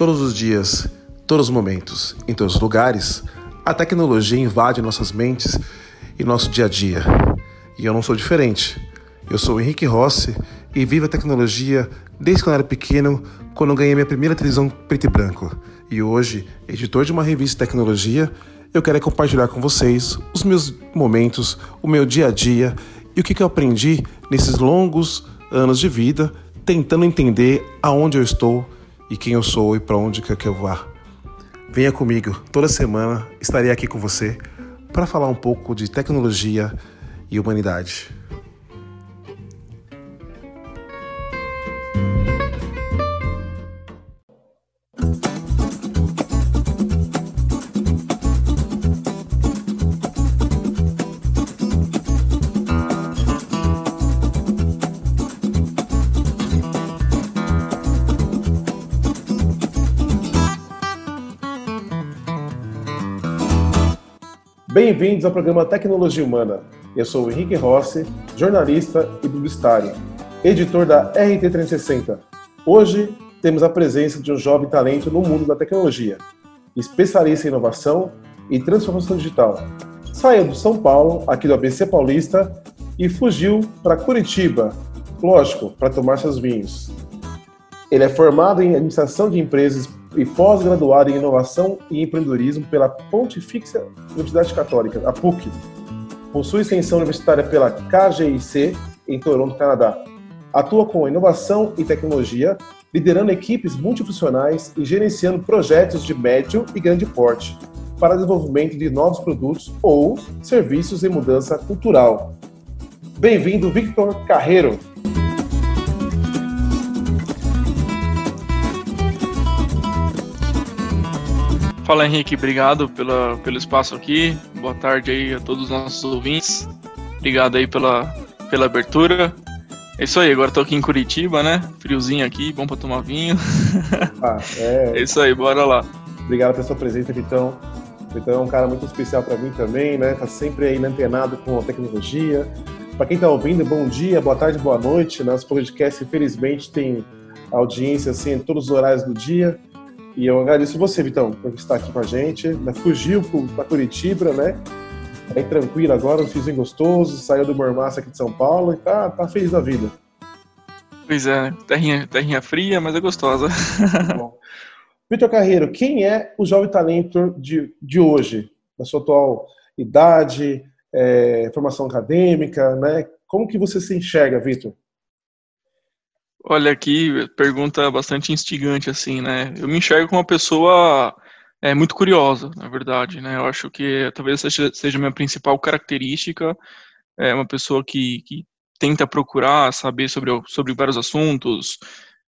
Todos os dias, todos os momentos, em todos os lugares, a tecnologia invade nossas mentes e nosso dia a dia. E eu não sou diferente. Eu sou o Henrique Rossi e vivo a tecnologia desde quando era pequeno, quando ganhei minha primeira televisão preto e branco. E hoje, editor de uma revista de tecnologia, eu quero compartilhar com vocês os meus momentos, o meu dia a dia e o que eu aprendi nesses longos anos de vida, tentando entender aonde eu estou e quem eu sou e para onde quer que eu vá. Venha comigo, toda semana estarei aqui com você para falar um pouco de tecnologia e humanidade. Bem-vindos ao programa Tecnologia Humana. Eu sou o Henrique Rossi, jornalista e publicitário, editor da RT360. Hoje temos a presença de um jovem talento no mundo da tecnologia, especialista em inovação e transformação digital. Saiu do São Paulo, aqui do ABC Paulista, e fugiu para Curitiba, lógico, para tomar seus vinhos. Ele é formado em administração de empresas e pós-graduado em inovação e empreendedorismo pela Pontifícia Universidade Católica, a PUC. Possui extensão universitária pela KGIC em Toronto, Canadá. Atua com inovação e tecnologia, liderando equipes multifuncionais e gerenciando projetos de médio e grande porte para desenvolvimento de novos produtos ou serviços em mudança cultural. Bem-vindo, Victor Carreiro. Fala Henrique, obrigado pela, pelo espaço aqui. Boa tarde aí a todos os nossos ouvintes. Obrigado aí pela, pela abertura. É isso aí, agora tô aqui em Curitiba, né? Friozinho aqui, bom pra tomar vinho. Ah, é... é isso aí, bora lá. Obrigado pela sua presença, Vitão. Vitão é um cara muito especial para mim também, né? Tá sempre aí antenado com a tecnologia. Para quem tá ouvindo, bom dia, boa tarde, boa noite. Nosso podcast, infelizmente, tem audiência assim em todos os horários do dia. E eu agradeço você, Vitão, por estar aqui com a gente. Né? Fugiu para Curitiba, né? Bem tranquilo agora, um fiozinho gostoso, saiu do Mormassa aqui de São Paulo e tá, tá feliz da vida. Pois é, terrinha, terrinha fria, mas é gostosa. Bom. Vitor Carreiro, quem é o jovem talento de, de hoje, na sua atual idade, é, formação acadêmica, né? Como que você se enxerga, Vitor? Olha aqui, pergunta bastante instigante, assim, né? Eu me enxergo como uma pessoa é, muito curiosa, na verdade, né? Eu acho que talvez seja, a minha principal característica, é uma pessoa que, que tenta procurar saber sobre, sobre vários assuntos,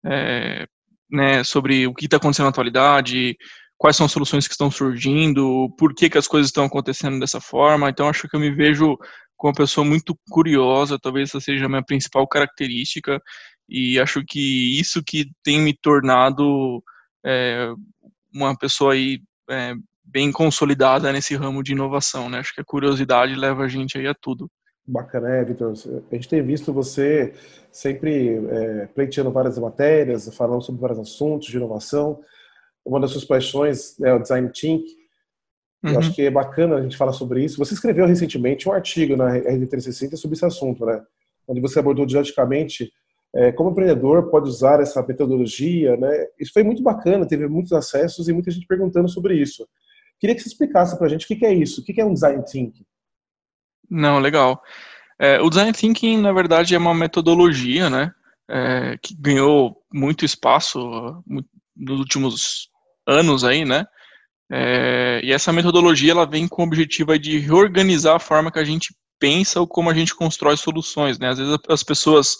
é, né, sobre o que está acontecendo na atualidade, quais são as soluções que estão surgindo, por que, que as coisas estão acontecendo dessa forma. Então, acho que eu me vejo como uma pessoa muito curiosa, talvez essa seja a minha principal característica, e acho que isso que tem me tornado é, uma pessoa aí é, bem consolidada nesse ramo de inovação, né? Acho que a curiosidade leva a gente aí a tudo. Bacana, é, Vitor. A gente tem visto você sempre é, pleiteando várias matérias, falando sobre vários assuntos de inovação. Uma das suas paixões é o design thinking. Uhum. Eu acho que é bacana a gente falar sobre isso. Você escreveu recentemente um artigo na RD360 sobre esse assunto, né? Onde você abordou didaticamente é, como empreendedor pode usar essa metodologia, né? Isso foi muito bacana, teve muitos acessos e muita gente perguntando sobre isso. Queria que você explicasse para a gente o que, é isso, o que, que, é um design thinking. Não, legal. É, o design thinking, na verdade, é uma metodologia, né? É, que ganhou muito espaço nos últimos anos aí, né? É, e essa metodologia ela vem com o objetivo de reorganizar a forma que a gente pensa ou como a gente constrói soluções, né? Às vezes as pessoas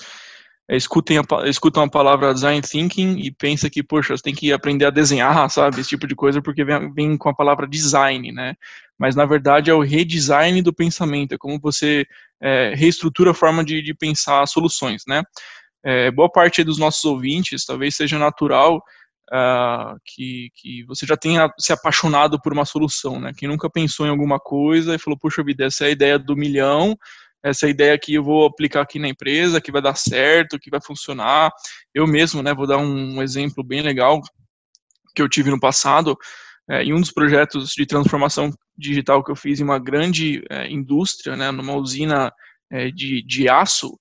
é, escutem a, escutam a palavra design thinking e pensa que, poxa, você tem que aprender a desenhar, sabe, esse tipo de coisa, porque vem, vem com a palavra design, né? Mas, na verdade, é o redesign do pensamento, é como você é, reestrutura a forma de, de pensar soluções, né? É, boa parte dos nossos ouvintes, talvez seja natural uh, que, que você já tenha se apaixonado por uma solução, né? Quem nunca pensou em alguma coisa e falou, puxa vida, essa é a ideia do milhão, essa ideia aqui eu vou aplicar aqui na empresa, que vai dar certo, que vai funcionar. Eu mesmo, né, vou dar um exemplo bem legal, que eu tive no passado, é, em um dos projetos de transformação digital que eu fiz em uma grande é, indústria, né, numa usina é, de, de aço,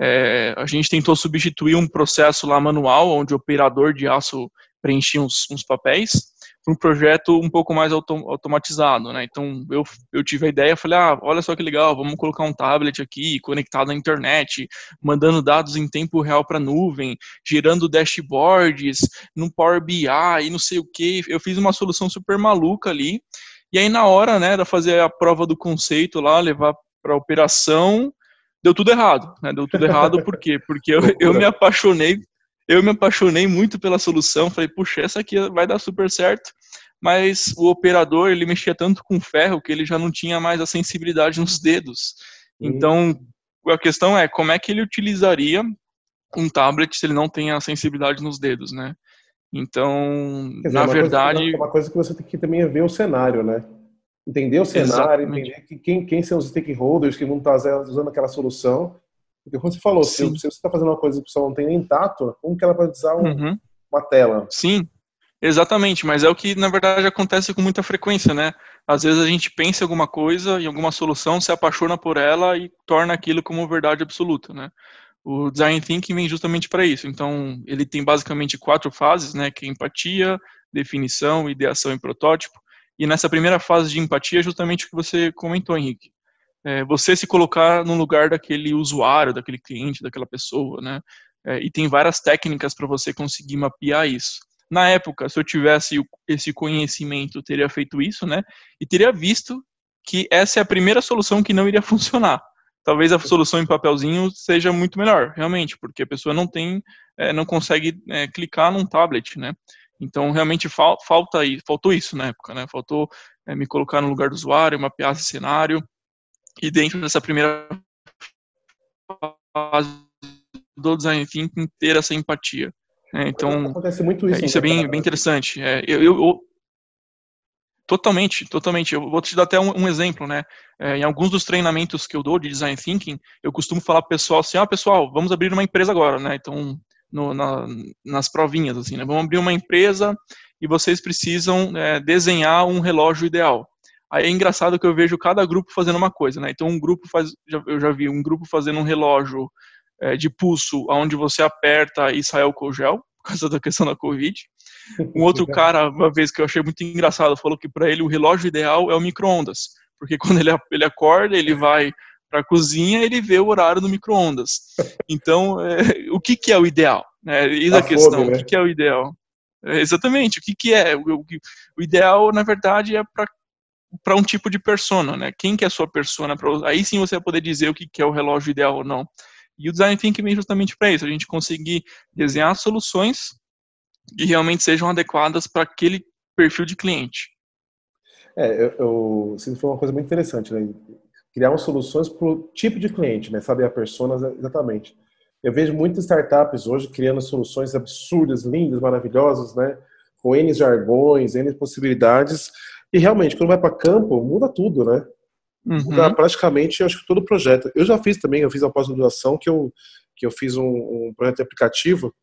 é, a gente tentou substituir um processo lá manual, onde o operador de aço preenchia uns, uns papéis, um projeto um pouco mais autom automatizado, né? Então eu, eu tive a ideia, falei, ah, olha só que legal, vamos colocar um tablet aqui conectado à internet, mandando dados em tempo real para a nuvem, gerando dashboards no Power BI e não sei o que. Eu fiz uma solução super maluca ali. E aí na hora, né, de fazer a prova do conceito lá, levar para operação, deu tudo errado, né? Deu tudo errado por quê? Porque eu, eu me apaixonei eu me apaixonei muito pela solução, falei, puxa, essa aqui vai dar super certo, mas o operador, ele mexia tanto com ferro que ele já não tinha mais a sensibilidade nos dedos. Então, a questão é, como é que ele utilizaria um tablet se ele não tem a sensibilidade nos dedos, né? Então, dizer, na uma verdade... Coisa, uma coisa que você tem que também é ver o cenário, né? Entender o cenário, Exatamente. entender que quem, quem são os stakeholders que vão estar usando aquela solução porque como você falou, se, se, você está fazendo uma coisa que a pessoa não tem nem tato, como que ela pode usar um, uhum. uma tela? Sim, exatamente, mas é o que na verdade acontece com muita frequência, né? Às vezes a gente pensa em alguma coisa, em alguma solução, se apaixona por ela e torna aquilo como verdade absoluta, né? O design thinking vem justamente para isso. Então, ele tem basicamente quatro fases, né, que é empatia, definição, ideação e protótipo. E nessa primeira fase de empatia, é justamente o que você comentou, Henrique é, você se colocar no lugar daquele usuário, daquele cliente, daquela pessoa, né? É, e tem várias técnicas para você conseguir mapear isso. Na época, se eu tivesse esse conhecimento, teria feito isso, né? E teria visto que essa é a primeira solução que não iria funcionar. Talvez a solução em papelzinho seja muito melhor, realmente, porque a pessoa não tem, é, não consegue é, clicar num tablet, né? Então, realmente fal falta faltou isso na época, né? Faltou é, me colocar no lugar do usuário, mapear esse cenário, e dentro dessa primeira fase do design thinking ter essa empatia. É, então, acontece muito isso. É, isso é bem, bem interessante. É, eu, eu, eu, totalmente, totalmente. Eu vou te dar até um, um exemplo, né? É, em alguns dos treinamentos que eu dou de design thinking, eu costumo falar para o pessoal assim: ah, pessoal, vamos abrir uma empresa agora, né? Então, no, na, nas provinhas, assim, né? Vamos abrir uma empresa e vocês precisam é, desenhar um relógio ideal. Aí é engraçado que eu vejo cada grupo fazendo uma coisa, né? Então um grupo faz, eu já vi um grupo fazendo um relógio é, de pulso, onde você aperta e sai álcool gel, por causa da questão da Covid. Um outro cara, uma vez que eu achei muito engraçado, falou que para ele o relógio ideal é o micro-ondas, porque quando ele, ele acorda, ele vai para a cozinha, ele vê o horário do micro-ondas. Então, é, o que, que é o ideal? É, eis a, a questão, né? o que, que é o ideal? É, exatamente, o que, que é? O, o, o ideal, na verdade, é para para um tipo de persona, né? Quem que é a sua persona? Pra, aí sim você vai poder dizer o que, que é o relógio ideal ou não. E o design thinking vem justamente para isso, a gente conseguir desenhar soluções que realmente sejam adequadas para aquele perfil de cliente. É, eu, eu isso foi uma coisa muito interessante, né? Criar soluções para o tipo de cliente, né? Saber a persona exatamente. Eu vejo muitas startups hoje criando soluções absurdas, lindas, maravilhosas, né? Com N jargões, N possibilidades, e realmente, quando vai para campo, muda tudo, né? Uhum. Muda praticamente, acho que todo o projeto. Eu já fiz também, eu fiz a pós-graduação que eu, que eu fiz um, um projeto de aplicativo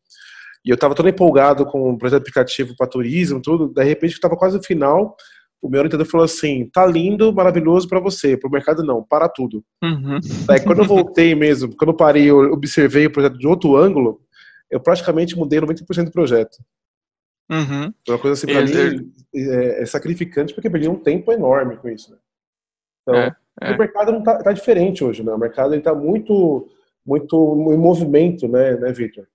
e eu estava todo empolgado com um projeto aplicativo para turismo, tudo. De repente, estava quase no final, o meu orientador falou assim: tá lindo, maravilhoso para você, para o mercado não, para tudo. Uhum. Daí, quando eu voltei mesmo, quando eu parei, eu observei o projeto de outro ângulo, eu praticamente mudei 90% do projeto. Uhum. Uma coisa assim, pra mim, é, é, sacrificante porque perdi um tempo enorme com isso. Né? Então, é, é. o mercado não tá, tá, diferente hoje, né? O mercado está muito, muito em movimento, né, né Victor?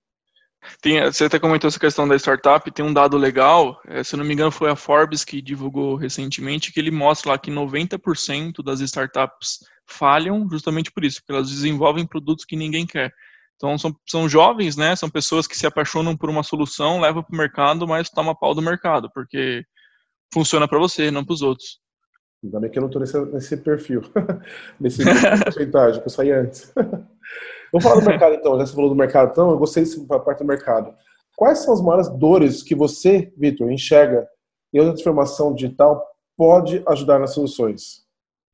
Tem, você até comentou essa questão da startup, tem um dado legal, é, se não me engano foi a Forbes que divulgou recentemente, que ele mostra lá que 90% das startups falham justamente por isso, porque elas desenvolvem produtos que ninguém quer. Então são, são jovens, né? São pessoas que se apaixonam por uma solução, levam para o mercado, mas toma pau do mercado, porque funciona para você, não para os outros. Ainda bem que eu não estou nesse, nesse perfil, nesse porcentagem, que eu saí antes. Vamos falar do mercado então, já você falou do mercado, então eu gostei dessa parte do mercado. Quais são as maiores dores que você, Vitor, enxerga em outra transformação digital pode ajudar nas soluções?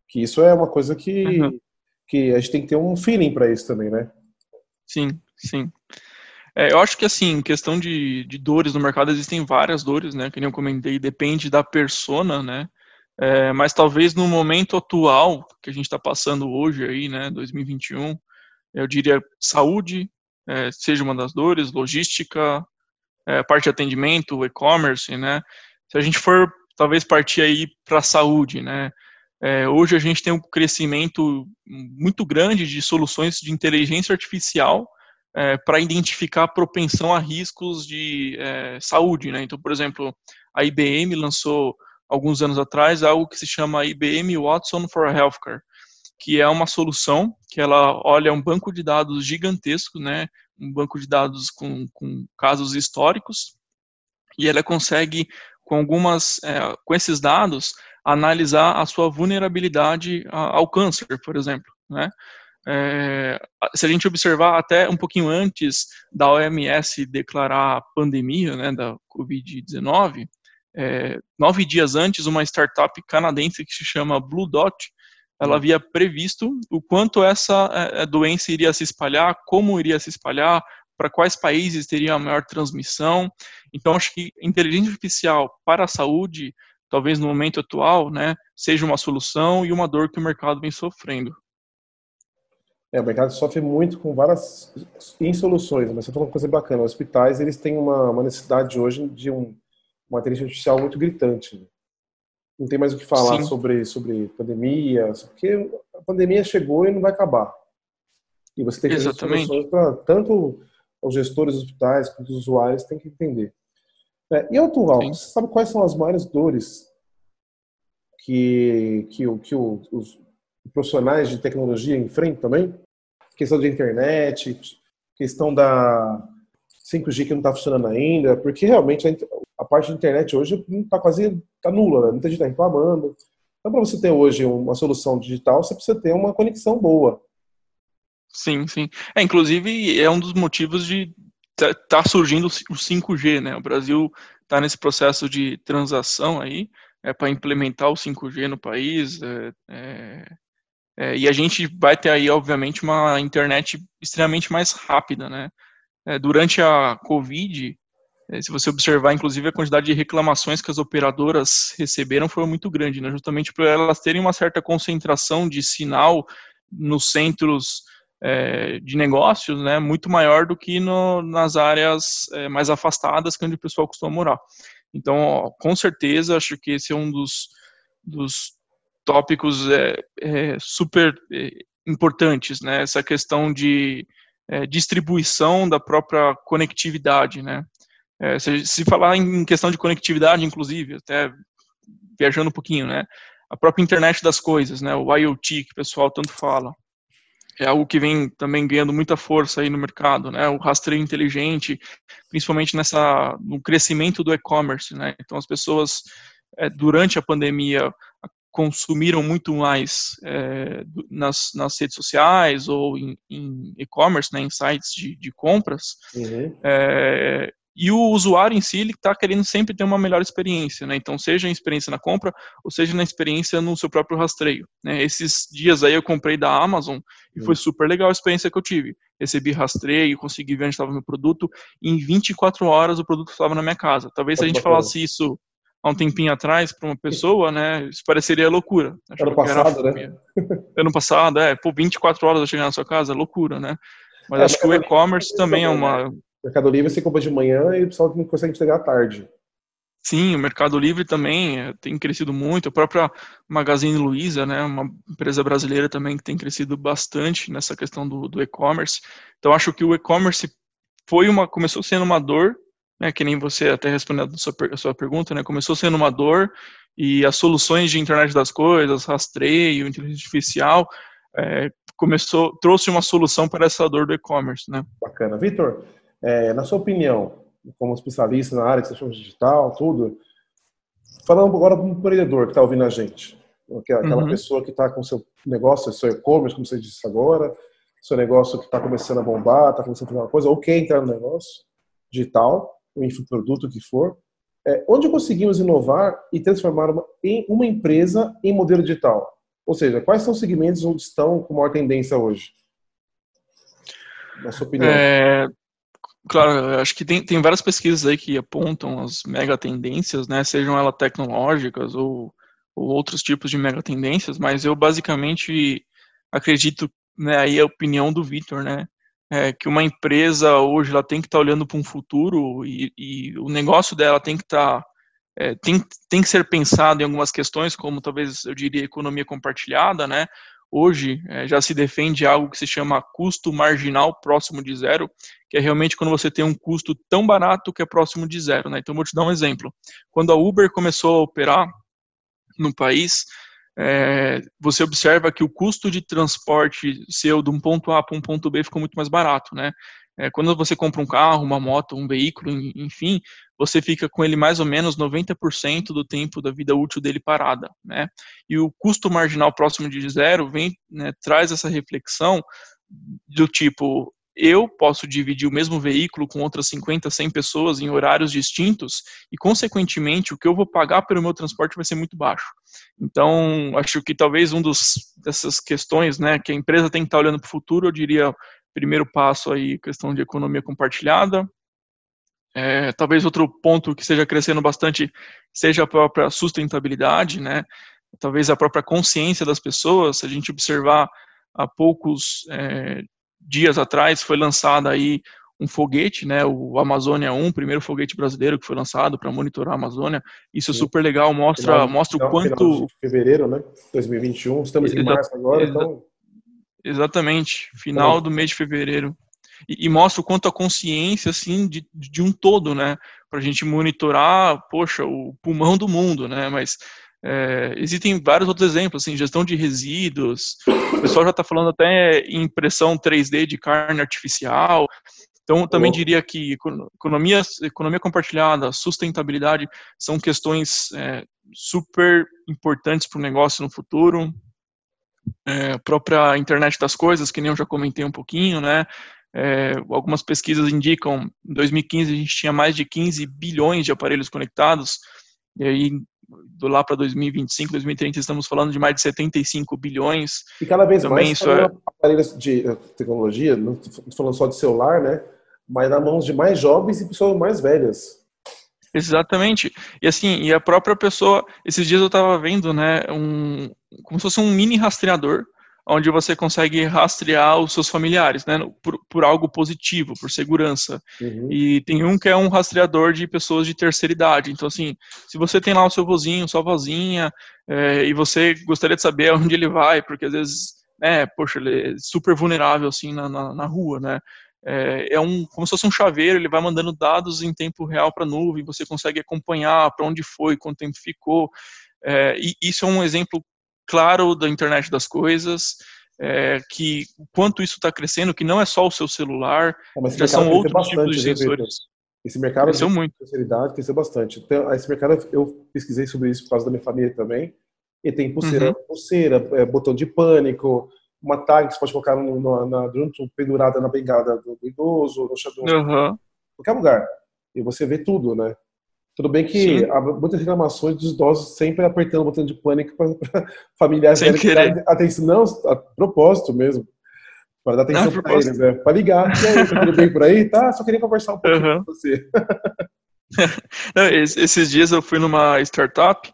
Que isso é uma coisa que, uhum. que a gente tem que ter um feeling para isso também, né? Sim, sim. É, eu acho que, assim, questão de, de dores no mercado, existem várias dores, né? Que nem eu comentei, depende da persona, né? É, mas talvez no momento atual que a gente está passando hoje aí, né, 2021, eu diria saúde é, seja uma das dores, logística, é, parte de atendimento, e-commerce, né? Se a gente for talvez partir aí para a saúde, né? É, hoje a gente tem um crescimento muito grande de soluções de inteligência artificial é, para identificar propensão a riscos de é, saúde. Né? Então, por exemplo, a IBM lançou alguns anos atrás algo que se chama IBM Watson for Healthcare, que é uma solução que ela olha um banco de dados gigantesco, né? um banco de dados com, com casos históricos, e ela consegue, com algumas, é, com esses dados, analisar a sua vulnerabilidade ao câncer, por exemplo, né? É, se a gente observar até um pouquinho antes da OMS declarar pandemia né, da Covid-19, é, nove dias antes, uma startup canadense que se chama Blue Dot, ela havia previsto o quanto essa é, doença iria se espalhar, como iria se espalhar, para quais países teria a maior transmissão. Então, acho que inteligência artificial para a saúde, talvez no momento atual, né, seja uma solução e uma dor que o mercado vem sofrendo. É, o mercado sofre muito com várias insoluções, mas você falou uma coisa bacana. Os hospitais eles têm uma, uma necessidade hoje de um, uma inteligência artificial muito gritante. Não tem mais o que falar sobre, sobre pandemia, porque a pandemia chegou e não vai acabar. E você tem que ter soluções para tanto os gestores dos hospitais quanto os usuários têm que entender. É, e atual, Sim. você sabe quais são as maiores dores que, que, que os profissionais de tecnologia enfrentam também? Questão de internet, questão da 5G que não está funcionando ainda, porque realmente parte de internet hoje está quase tá nula, né? muita gente está reclamando. Então, para você ter hoje uma solução digital, você precisa ter uma conexão boa. Sim, sim. É, inclusive, é um dos motivos de tá, tá surgindo o 5G, né? O Brasil está nesse processo de transação aí, é para implementar o 5G no país, é, é, é, e a gente vai ter aí, obviamente, uma internet extremamente mais rápida, né? É, durante a Covid, se você observar, inclusive, a quantidade de reclamações que as operadoras receberam foi muito grande, né? Justamente por elas terem uma certa concentração de sinal nos centros é, de negócios, né? Muito maior do que no, nas áreas é, mais afastadas, que é onde o pessoal costuma morar. Então, ó, com certeza, acho que esse é um dos, dos tópicos é, é super é, importantes, né? Essa questão de é, distribuição da própria conectividade, né? É, se, se, falar em questão de conectividade, inclusive, até viajando um pouquinho, né? A própria internet das coisas, né? O IoT que o pessoal tanto fala, é algo que vem também ganhando muita força aí no mercado, né? O rastreio inteligente, principalmente nessa no crescimento do e-commerce, né? Então as pessoas é, durante a pandemia consumiram muito mais é, nas, nas redes sociais ou em, em e-commerce, né, em sites de, de compras, uhum. é, e o usuário em si ele está querendo sempre ter uma melhor experiência, né? Então, seja a experiência na compra ou seja na experiência no seu próprio rastreio. Né? Esses dias aí eu comprei da Amazon e foi super legal a experiência que eu tive. Recebi rastreio, consegui ver onde estava meu produto. E em 24 horas o produto estava na minha casa. Talvez se a gente falasse isso há um tempinho atrás para uma pessoa, né, isso pareceria loucura. ano passado, né? Ano passado, é, por 24 horas eu chegar na sua casa, loucura, né? Mas é, acho que o e-commerce também é uma... Mercado Livre você compra de manhã e o pessoal não consegue entregar à tarde. Sim, o Mercado Livre também é, tem crescido muito. A própria Magazine Luiza, né, uma empresa brasileira também que tem crescido bastante nessa questão do, do e-commerce. Então, acho que o e-commerce foi uma começou sendo uma dor né, que nem você até respondeu a sua, a sua pergunta, né, começou sendo uma dor e as soluções de internet das coisas, rastreio, inteligência artificial, é, começou, trouxe uma solução para essa dor do e-commerce, né? Bacana. Vitor, é, na sua opinião, como especialista na área de sistema digital, tudo, falando agora para um empreendedor que está ouvindo a gente, aquela uhum. pessoa que está com seu negócio, seu e-commerce, como você disse agora, seu negócio que está começando a bombar, está começando a fazer uma coisa, ou quer entrar no negócio digital, o infoproduto que for, é, onde conseguimos inovar e transformar uma, em uma empresa em modelo digital? Ou seja, quais são os segmentos onde estão com maior tendência hoje? Na sua opinião. É, Claro, acho que tem, tem várias pesquisas aí que apontam as mega tendências, né, sejam elas tecnológicas ou, ou outros tipos de mega tendências, mas eu basicamente acredito, né, aí a opinião do Vitor, né, é, que uma empresa hoje ela tem que estar tá olhando para um futuro e, e, o negócio dela tem que estar tá, é, tem, tem que ser pensado em algumas questões, como talvez eu diria economia compartilhada, né, hoje é, já se defende algo que se chama custo marginal próximo de zero, que é realmente quando você tem um custo tão barato que é próximo de zero. Né? Então, vou te dar um exemplo. Quando a Uber começou a operar no país, é, você observa que o custo de transporte seu de um ponto A para um ponto B ficou muito mais barato, né? É, quando você compra um carro, uma moto, um veículo, enfim, você fica com ele mais ou menos 90% do tempo da vida útil dele parada, né? E o custo marginal próximo de zero vem, né, traz essa reflexão do tipo, eu posso dividir o mesmo veículo com outras 50, 100 pessoas em horários distintos e, consequentemente, o que eu vou pagar pelo meu transporte vai ser muito baixo. Então, acho que talvez um dos dessas questões, né, que a empresa tem que estar olhando para o futuro, eu diria, primeiro passo aí, questão de economia compartilhada, é, talvez outro ponto que esteja crescendo bastante seja a própria sustentabilidade, né? Talvez a própria consciência das pessoas. Se a gente observar há poucos é, dias atrás foi lançado aí um foguete, né, o Amazônia 1, primeiro foguete brasileiro que foi lançado para monitorar a Amazônia. Isso é Sim. é super legal, mostra, final, mostra o quanto. Final de fevereiro, né? 2021, estamos em março agora, então. Exatamente, final do mês de fevereiro. E, e, mostra o quanto a consciência, assim, de, de um todo, né, para a gente monitorar, poxa, o pulmão do mundo, né, mas é, existem vários outros exemplos, assim, gestão de resíduos, o pessoal já está falando até em impressão 3D de carne artificial, então também diria que economia, economia compartilhada, sustentabilidade são questões é, super importantes para o negócio no futuro, é, própria internet das coisas, que nem eu já comentei um pouquinho, né, é, algumas pesquisas indicam, em 2015 a gente tinha mais de 15 bilhões de aparelhos conectados, e aí do lá para 2025, 2030 estamos falando de mais de 75 bilhões. E cada vez Também mais isso é... aparelhos de eh, tecnologia, não falando só de celular, né? Mas na mãos de mais jovens e pessoas mais velhas. Exatamente. E assim, e a própria pessoa, esses dias eu estava vendo, né, um, como se fosse um mini rastreador, onde você consegue rastrear os seus familiares, né, por, por algo positivo, por segurança. Uhum. E tem um que é um rastreador de pessoas de terceira idade. Então, assim, se você tem lá o seu vozinho, sua vozinha, é, e você gostaria de saber onde ele vai, porque às vezes, né, poxa, ele é super vulnerável, assim, na, na, na rua, né, é, é, um como se fosse um chaveiro, ele vai mandando dados em tempo real para a nuvem, você consegue acompanhar para onde foi, quanto tempo ficou. É, e isso é um exemplo claro da internet das coisas, é, que quanto isso está crescendo, que não é só o seu celular, é, já são outros tipos de sensores. Esse mercado cresceu muito. Sinceridade cresceu bastante. Então, esse mercado, eu pesquisei sobre isso por causa da minha família também. E tem pulseira, uhum. pulseira é, botão de pânico, uma tag que você pode colocar no, no, na, junto, pendurada na bengada do, do idoso, no chão, uhum. qualquer lugar. E você vê tudo, né? Tudo bem que Sim. há muitas reclamações dos idosos sempre apertando o botão de pânico para familiares Sem querer. atenção, não, a propósito mesmo, para dar atenção ah, para eles, né? para ligar. E aí, tá tudo bem por aí? Tá, só queria conversar um pouquinho uhum. com você. não, esses dias eu fui numa startup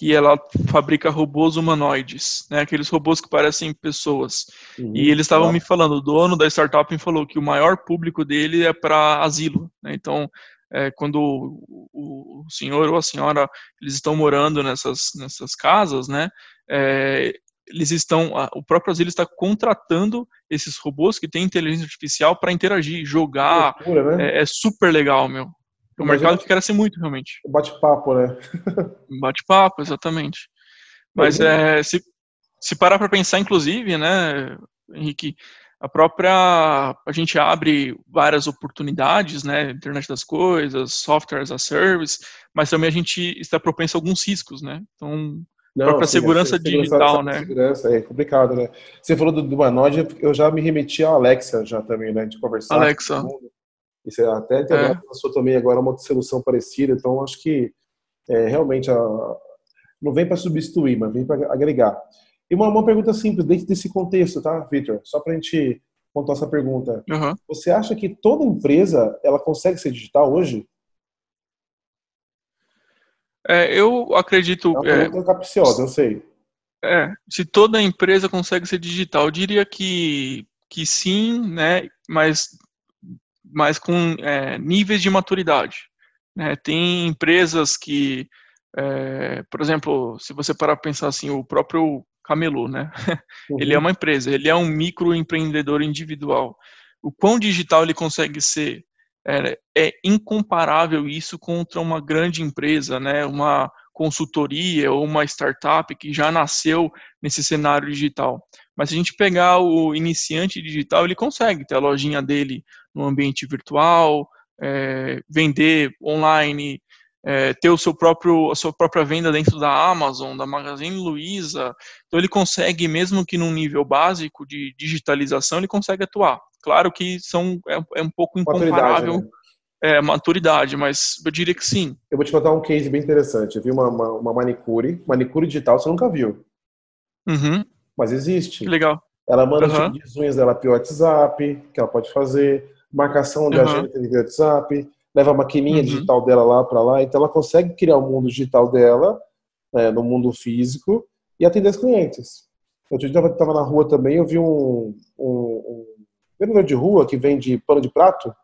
que ela fabrica robôs humanoides, né? Aqueles robôs que parecem pessoas. Uhum, e eles estavam me falando, o dono da startup me falou que o maior público dele é para asilo, né? Então, é, quando o, o, senhor ou a senhora eles estão morando nessas, nessas casas, né? É, eles estão, o próprio asilo está contratando esses robôs que têm inteligência artificial para interagir, jogar. Loucura, né? é, é, super legal, meu. É um mercado que cresce muito, realmente. Bate-papo, né? Bate-papo, exatamente. Mas é, se, se parar para pensar, inclusive, né, Henrique, a própria a gente abre várias oportunidades, né, internet das coisas, software as a service, mas também a gente está propenso a alguns riscos, né? Então, Não, própria sim, segurança, digital, né? Segurança é complicado, né? Você falou do, do Manoj, eu já me remeti à Alexa já também, né, de conversar. Alexa. Isso é até a internet é. lançou também agora uma solução parecida, então acho que é, realmente a, não vem para substituir, mas vem para agregar. E uma, uma pergunta simples, dentro desse contexto, tá, Victor? Só para a gente a essa pergunta. Uhum. Você acha que toda empresa ela consegue ser digital hoje? É, eu acredito. É uma pergunta é, capciosa, eu sei. É, se toda empresa consegue ser digital, eu diria que, que sim, né? Mas, mas com é, níveis de maturidade. Né? Tem empresas que, é, por exemplo, se você parar para pensar assim, o próprio Camelô, né? Uhum. Ele é uma empresa, ele é um microempreendedor individual. O quão digital ele consegue ser? É, é, incomparável isso contra uma grande empresa, né? Uma consultoria ou uma startup que já nasceu nesse cenário digital. Mas se a gente pegar o iniciante digital, ele consegue ter a lojinha dele no ambiente virtual, é, vender online, é, ter o seu próprio, a sua própria venda dentro da Amazon, da Magazine Luiza. Então ele consegue, mesmo que num nível básico de digitalização, ele consegue atuar. Claro que são, é, é um pouco incomparável. Maturidade, né? É, maturidade, mas eu diria que sim. Eu vou te contar um case bem interessante. Eu vi uma, uma, uma manicure, manicure digital, você nunca viu. Uhum. Mas existe. Que legal. Ela manda uhum. tipo de unhas dela pelo WhatsApp, que ela pode fazer, marcação de uhum. agenda pelo WhatsApp, leva a maquininha uhum. digital dela lá para lá, então ela consegue criar o um mundo digital dela, né, no mundo físico, e atender os clientes. Eu estava na rua também, eu vi um, um, um vendedor de rua que vende pano de prato,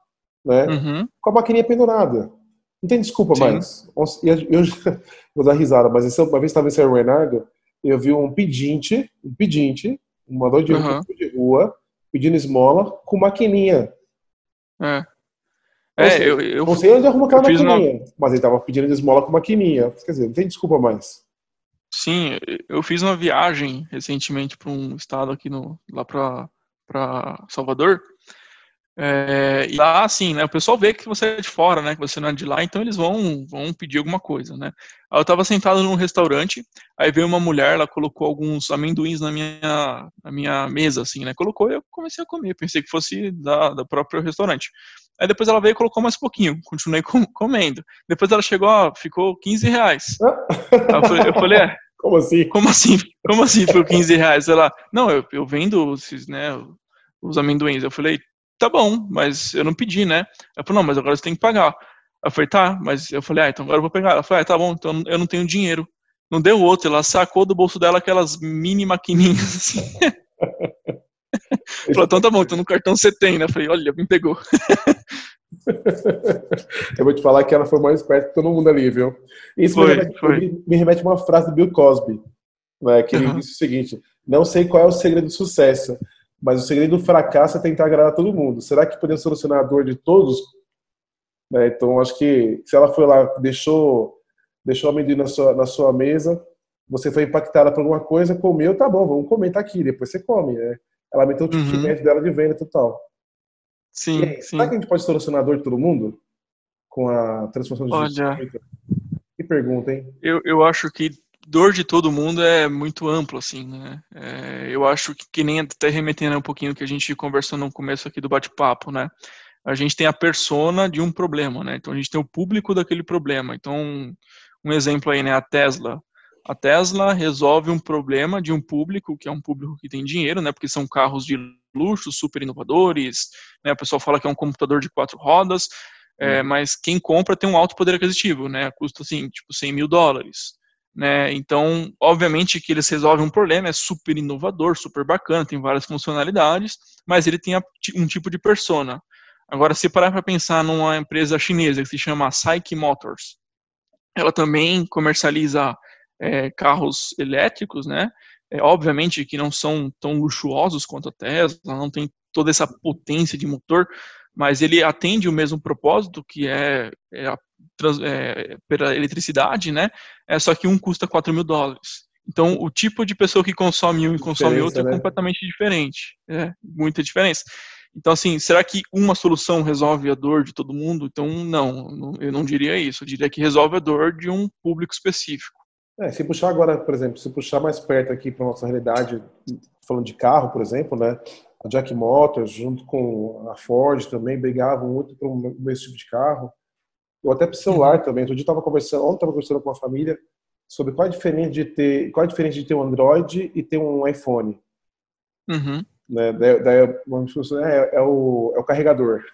né, uhum. com a maquininha pendurada. Não tem desculpa Sim. mais. Eu, eu, vou dar risada, mas essa, uma vez estava em São Bernardo, eu vi um pedinte, um pedinte, um mandador de, uhum. de rua, pedindo esmola com maquininha. É. É, eu, eu, não sei onde arruma aquela maquininha, uma... mas ele tava pedindo esmola com maquininha. Quer dizer, não tem desculpa mais. Sim, eu fiz uma viagem recentemente para um estado aqui no, lá para Salvador. É, e lá, assim, né, o pessoal vê que você é de fora, né, que você não é de lá, então eles vão, vão pedir alguma coisa, né. Eu estava sentado num restaurante, aí veio uma mulher, ela colocou alguns amendoins na minha, na minha mesa, assim, né, colocou e eu comecei a comer, pensei que fosse da, da próprio restaurante. Aí depois ela veio e colocou mais um pouquinho, continuei com, comendo. Depois ela chegou, ó, ficou 15 reais. eu falei, eu falei, é, como assim? Como assim? Como assim ficou 15 reais? Ela, não, eu, eu vendo esses, né, os amendoins. Eu falei, tá bom, mas eu não pedi, né? Ela falou, não, mas agora você tem que pagar. Eu falei, tá, mas eu falei, ah, então agora eu vou pegar. Ela falou, ah, tá bom, então eu não tenho dinheiro. Não deu outro, ela sacou do bolso dela aquelas mini maquininhas assim. Falou, então tá bom, então no cartão você tem, né? Eu falei, olha, me pegou. Eu vou te falar que ela foi mais esperta que todo mundo ali, viu? Isso foi, me, remete, foi. me remete a uma frase do Bill Cosby, né, que ele uhum. disse o seguinte: Não sei qual é o segredo do sucesso, mas o segredo do fracasso é tentar agradar todo mundo. Será que podemos solucionar a dor de todos? Né, então, acho que se ela foi lá, deixou, deixou a amendoim na sua, na sua mesa, você foi impactada por alguma coisa, comeu, tá bom, vamos comer, tá aqui, depois você come, né? Ela meteu o tipo uhum. de dela de venda total. Sim, aí, sim. Será que a gente pode solucionar a dor de todo mundo? Com a transformação de Olha, Que pergunta, hein? Eu, eu acho que dor de todo mundo é muito amplo, assim, né? É, eu acho que, que nem até remetendo um pouquinho que a gente conversou no começo aqui do bate-papo, né? A gente tem a persona de um problema, né? Então a gente tem o público daquele problema. Então, um exemplo aí, né? A Tesla. A Tesla resolve um problema de um público, que é um público que tem dinheiro, né? Porque são carros de luxo, super inovadores, né? O pessoal fala que é um computador de quatro rodas, é, uhum. mas quem compra tem um alto poder aquisitivo, né? Custa assim, tipo 100 mil dólares. Né? Então, obviamente que eles resolvem um problema, é super inovador, super bacana, tem várias funcionalidades, mas ele tem um tipo de persona. Agora, se parar para pensar numa empresa chinesa que se chama Psyche Motors, ela também comercializa é, carros elétricos, né? É, obviamente que não são tão luxuosos quanto a Tesla, não tem toda essa potência de motor, mas ele atende o mesmo propósito, que é, é, a, é pela eletricidade, né? É só que um custa 4 mil dólares. Então, o tipo de pessoa que consome um e consome outro é né? completamente diferente. É, muita diferença. Então, assim, será que uma solução resolve a dor de todo mundo? Então, não, eu não diria isso. Eu diria que resolve a dor de um público específico. É, se puxar agora, por exemplo, se puxar mais perto aqui para nossa realidade, falando de carro, por exemplo, né? A Jack Motors, junto com a Ford também, brigavam muito por um, esse tipo de carro. Ou até para celular uhum. também. Outro dia estava conversando, ontem estava conversando com uma família sobre qual a diferença de ter, qual a diferença de ter um Android e ter um iPhone. Uhum. Né? Daí, daí é, é, o, é o carregador.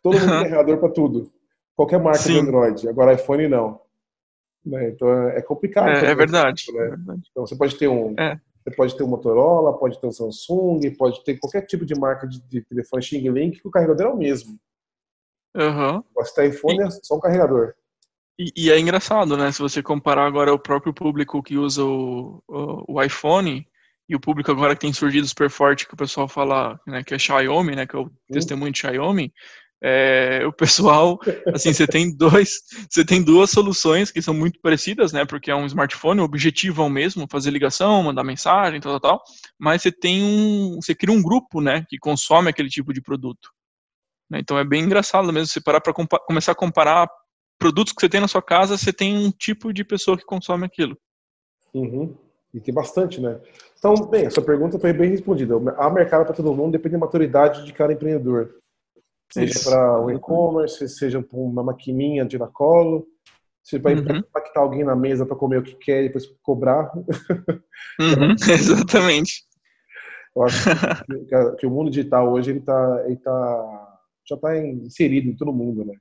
Todo mundo tem carregador para tudo. Qualquer marca Sim. de Android. Agora iPhone não. Né? Então é, é complicado. É, é, verdade, né? é, verdade, Então você pode ter um. É. Você pode ter um Motorola, pode ter um Samsung, pode ter qualquer tipo de marca de, de telefone Xing Link que o carregador é o mesmo. Uhum. Tem iPhone e, é só um carregador. E, e, é engraçado, né? Se você comparar agora o próprio público que usa o, o, o, iPhone e o público agora que tem surgido super forte, que o pessoal fala né, que é Xiaomi, né? Que é o testemunho de Xiaomi. É, o pessoal, assim, você tem dois, você tem duas soluções que são muito parecidas, né? Porque é um smartphone, o objetivo é o mesmo, fazer ligação, mandar mensagem, tal, tal, tal. Mas você tem um, você cria um grupo, né? Que consome aquele tipo de produto. Né, então é bem engraçado mesmo. Você parar para começar a comparar produtos que você tem na sua casa, você tem um tipo de pessoa que consome aquilo. Uhum. E tem bastante, né? Então, bem, essa pergunta foi bem respondida. Há mercado para todo mundo, depende da maturidade de cada empreendedor. Seja para o e-commerce, seja para uma maquininha de colo, se vai uhum. impactar alguém na mesa para comer o que quer e depois cobrar. Uhum, exatamente. Eu acho que, que, o mundo digital hoje ele tá, ele tá, já está inserido em todo mundo, né?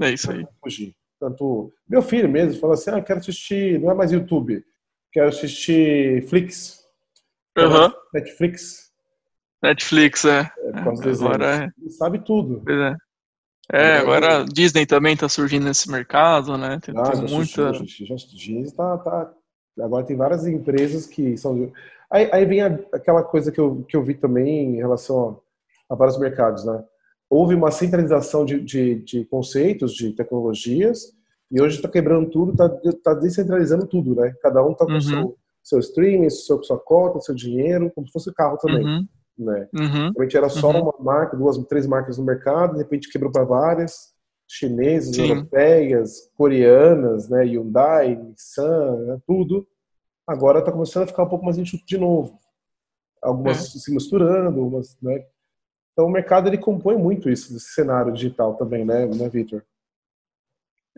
É isso aí. Fugir. Tanto meu filho mesmo fala assim, ah, quero assistir, não é mais YouTube, quero assistir Flix, uhum. Netflix. Netflix, é. é agora é. sabe tudo. é. É, agora Disney também está surgindo nesse mercado, né? Tem, ah, tem muita. Disney tá, tá, Agora tem várias empresas que são. Aí, aí vem a, aquela coisa que eu, que eu vi também em relação a, a vários mercados, né? Houve uma centralização de, de, de conceitos, de tecnologias, e hoje está quebrando tudo, está tá descentralizando tudo, né? Cada um está com uhum. seu, seu streaming, seu, sua cota, seu dinheiro, como se fosse carro também. Uhum né? Uhum. Realmente era só uhum. uma marca, duas, três marcas no mercado, de repente quebrou para várias, chinesas, Sim. europeias, coreanas, né? Hyundai, Nissan, né? tudo. Agora está começando a ficar um pouco mais enxuto de novo. Algumas é. se misturando, umas, né? Então o mercado ele compõe muito isso, esse cenário digital também, né, né Victor?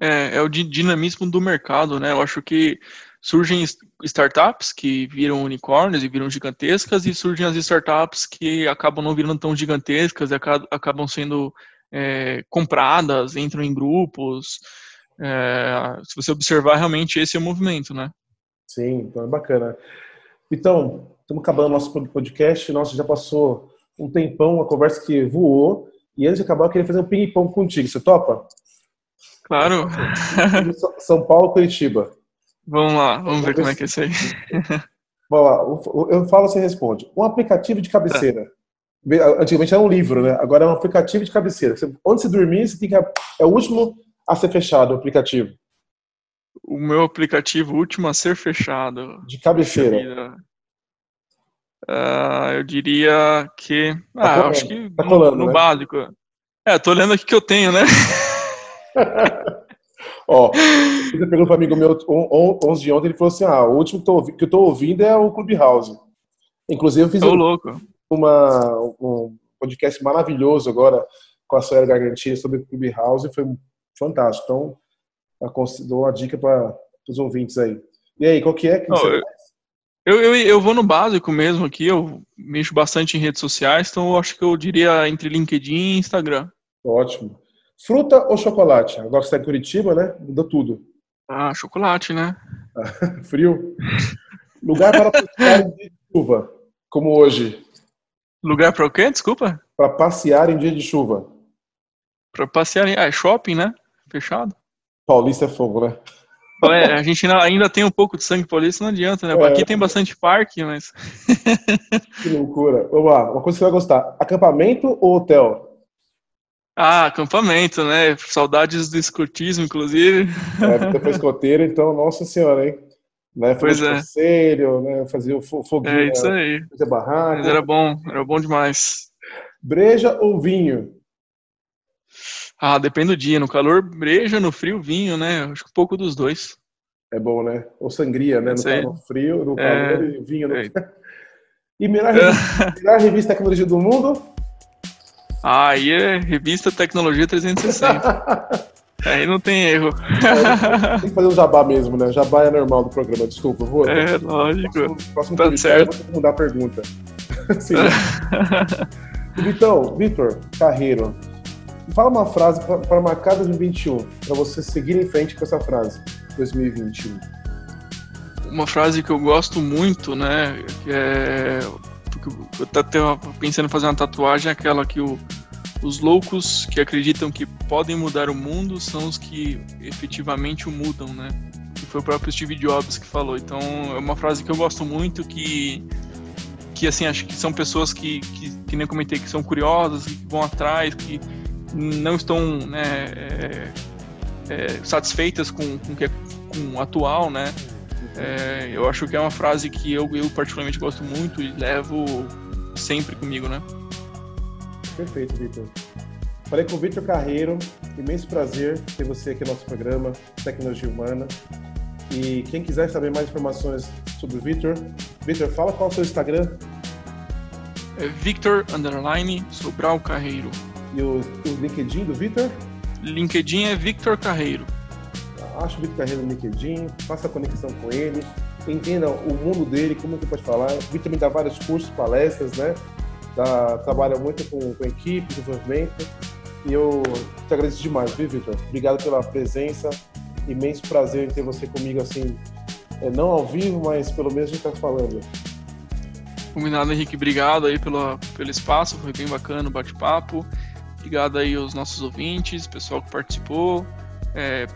É, é o dinamismo do mercado, né? Eu acho que surgem startups que viram unicórnios e viram gigantescas, e surgem as startups que acabam não virando tão gigantescas e acabam sendo é, compradas, entram em grupos. É, se você observar, realmente esse é o movimento, né? Sim, então é bacana. Então, estamos acabando nosso podcast. Nossa, já passou um tempão, uma conversa que voou. E antes de acabar, eu queria fazer um ping-pong contigo. Você topa? Claro. São Paulo, Curitiba. Vamos lá, vamos ver como é que é isso aí. Vamos lá, eu falo, você responde. Um aplicativo de cabeceira. Tá. Antigamente era um livro, né? Agora é um aplicativo de cabeceira. Onde você dormir, você tem que. É o último a ser fechado, o aplicativo. O meu aplicativo último a ser fechado. De cabeceira. Uh, eu diria que. Tá ah, acho que tá colando, no, no né? básico. É, tô olhando aqui que eu tenho, né? Ó, você perguntou para um amigo meu 11 de ontem, ele falou assim: ah, o último que, tô, que eu tô ouvindo é o Clubhouse. Inclusive, eu fiz um. Uma, um podcast maravilhoso agora com a Sônia Gargantina sobre o Clubhouse e foi fantástico. Então, dou uma dica para os ouvintes aí. E aí, qual que é? Que oh, eu, eu, eu, eu, vou no básico mesmo aqui, eu mexo bastante em redes sociais, então eu acho que eu diria entre LinkedIn e Instagram. Ótimo. Fruta ou chocolate? Agora que você está em Curitiba, né? Mudou tudo. Ah, chocolate, né? Frio. Lugar para passear em dia de chuva, como hoje. Lugar para o quê? Desculpa? Para passear em dia de chuva. Para passear em. Ah, é shopping, né? Fechado. Paulista é fogo, né? É, a gente ainda tem um pouco de sangue paulista, não adianta, né? É. Aqui tem bastante parque, mas. que loucura. Vamos lá, uma coisa que você vai gostar: acampamento ou hotel? Ah, acampamento, né? Saudades do escotismo, inclusive. É, porque foi escoteiro, então, nossa senhora, hein? Né? Pois é. Conselho, né? Fazia o foguinho. É isso aí. Fazer barraca. Mas era bom, era bom demais. Breja ou vinho? Ah, depende do dia. No calor, breja, no frio, vinho, né? Acho que um pouco dos dois. É bom, né? Ou sangria, né? No, calor, frio, no calor, é... vinho. No... É. E melhor revista, melhor revista tecnologia do mundo? Ah, aí é revista Tecnologia 360. aí não tem erro. É, tem que fazer um jabá mesmo, né? Jabá é normal do programa, desculpa. Vou, é, lógico. Próximo, próximo tá certo. vou mudar a pergunta. Sim. então, Vitor Carreiro, fala uma frase para marcar 2021, para você seguir em frente com essa frase, 2021. Uma frase que eu gosto muito, né, é eu até pensando em fazer uma tatuagem, é aquela que o, os loucos que acreditam que podem mudar o mundo são os que efetivamente o mudam, né? Que foi o próprio Steve Jobs que falou. Então é uma frase que eu gosto muito, que que assim acho que são pessoas que, que, que nem comentei que são curiosas, que vão atrás, que não estão né, é, é, satisfeitas com, com o que é com o atual, né? É, eu acho que é uma frase que eu, eu particularmente gosto muito e levo sempre comigo, né? Perfeito, Vitor. Falei com o Vitor Carreiro, imenso prazer ter você aqui no nosso programa Tecnologia Humana. E quem quiser saber mais informações sobre o Vitor, Vitor, fala qual é o seu Instagram. É Victor Underline Sobral Carreiro. E o, o LinkedIn do Vitor? LinkedIn é Victor Carreiro. Acha o Vitor Carreiro no LinkedIn, faça a conexão com ele, entenda o mundo dele, como que pode falar. O Vitor me dá vários cursos, palestras, né? Dá, trabalha muito com, com equipe, desenvolvimento. E eu te agradeço demais, viu, Vitor? Obrigado pela presença. Imenso prazer em ter você comigo assim, é, não ao vivo, mas pelo menos a gente está falando. Combinado, Henrique. Obrigado aí pelo, pelo espaço, foi bem bacana o bate-papo. Obrigado aí aos nossos ouvintes, pessoal que participou. É,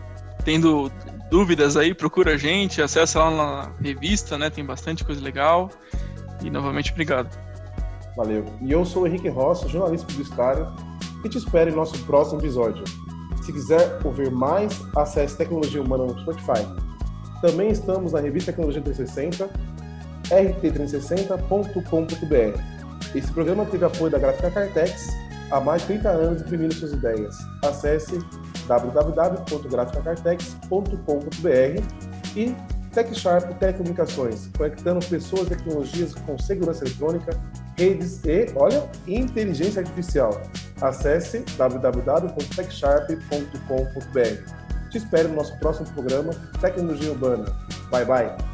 tendo dúvidas aí, procura a gente, acessa lá na revista, né? Tem bastante coisa legal. E novamente, obrigado. Valeu. E eu sou o Henrique Rossi, jornalista publicitário, e te espero em nosso próximo episódio. Se quiser ouvir mais, acesse Tecnologia Humana no Spotify. Também estamos na revista Tecnologia 360, rt360.com.br. Esse programa teve apoio da Gráfica Cartex, há mais de 30 anos imprimindo suas ideias. Acesse www.graficacartex.com.br e TechSharp Telecomunicações, conectando pessoas e tecnologias com segurança eletrônica, redes e, olha, inteligência artificial. Acesse www.techsharp.com.br. Te espero no nosso próximo programa Tecnologia Urbana. Bye bye.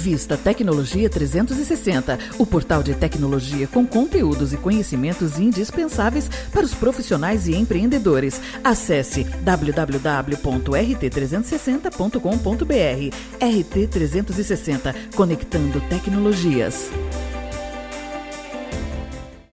Revista Tecnologia 360, o portal de tecnologia com conteúdos e conhecimentos indispensáveis para os profissionais e empreendedores. Acesse www.rt360.com.br. RT360, conectando tecnologias.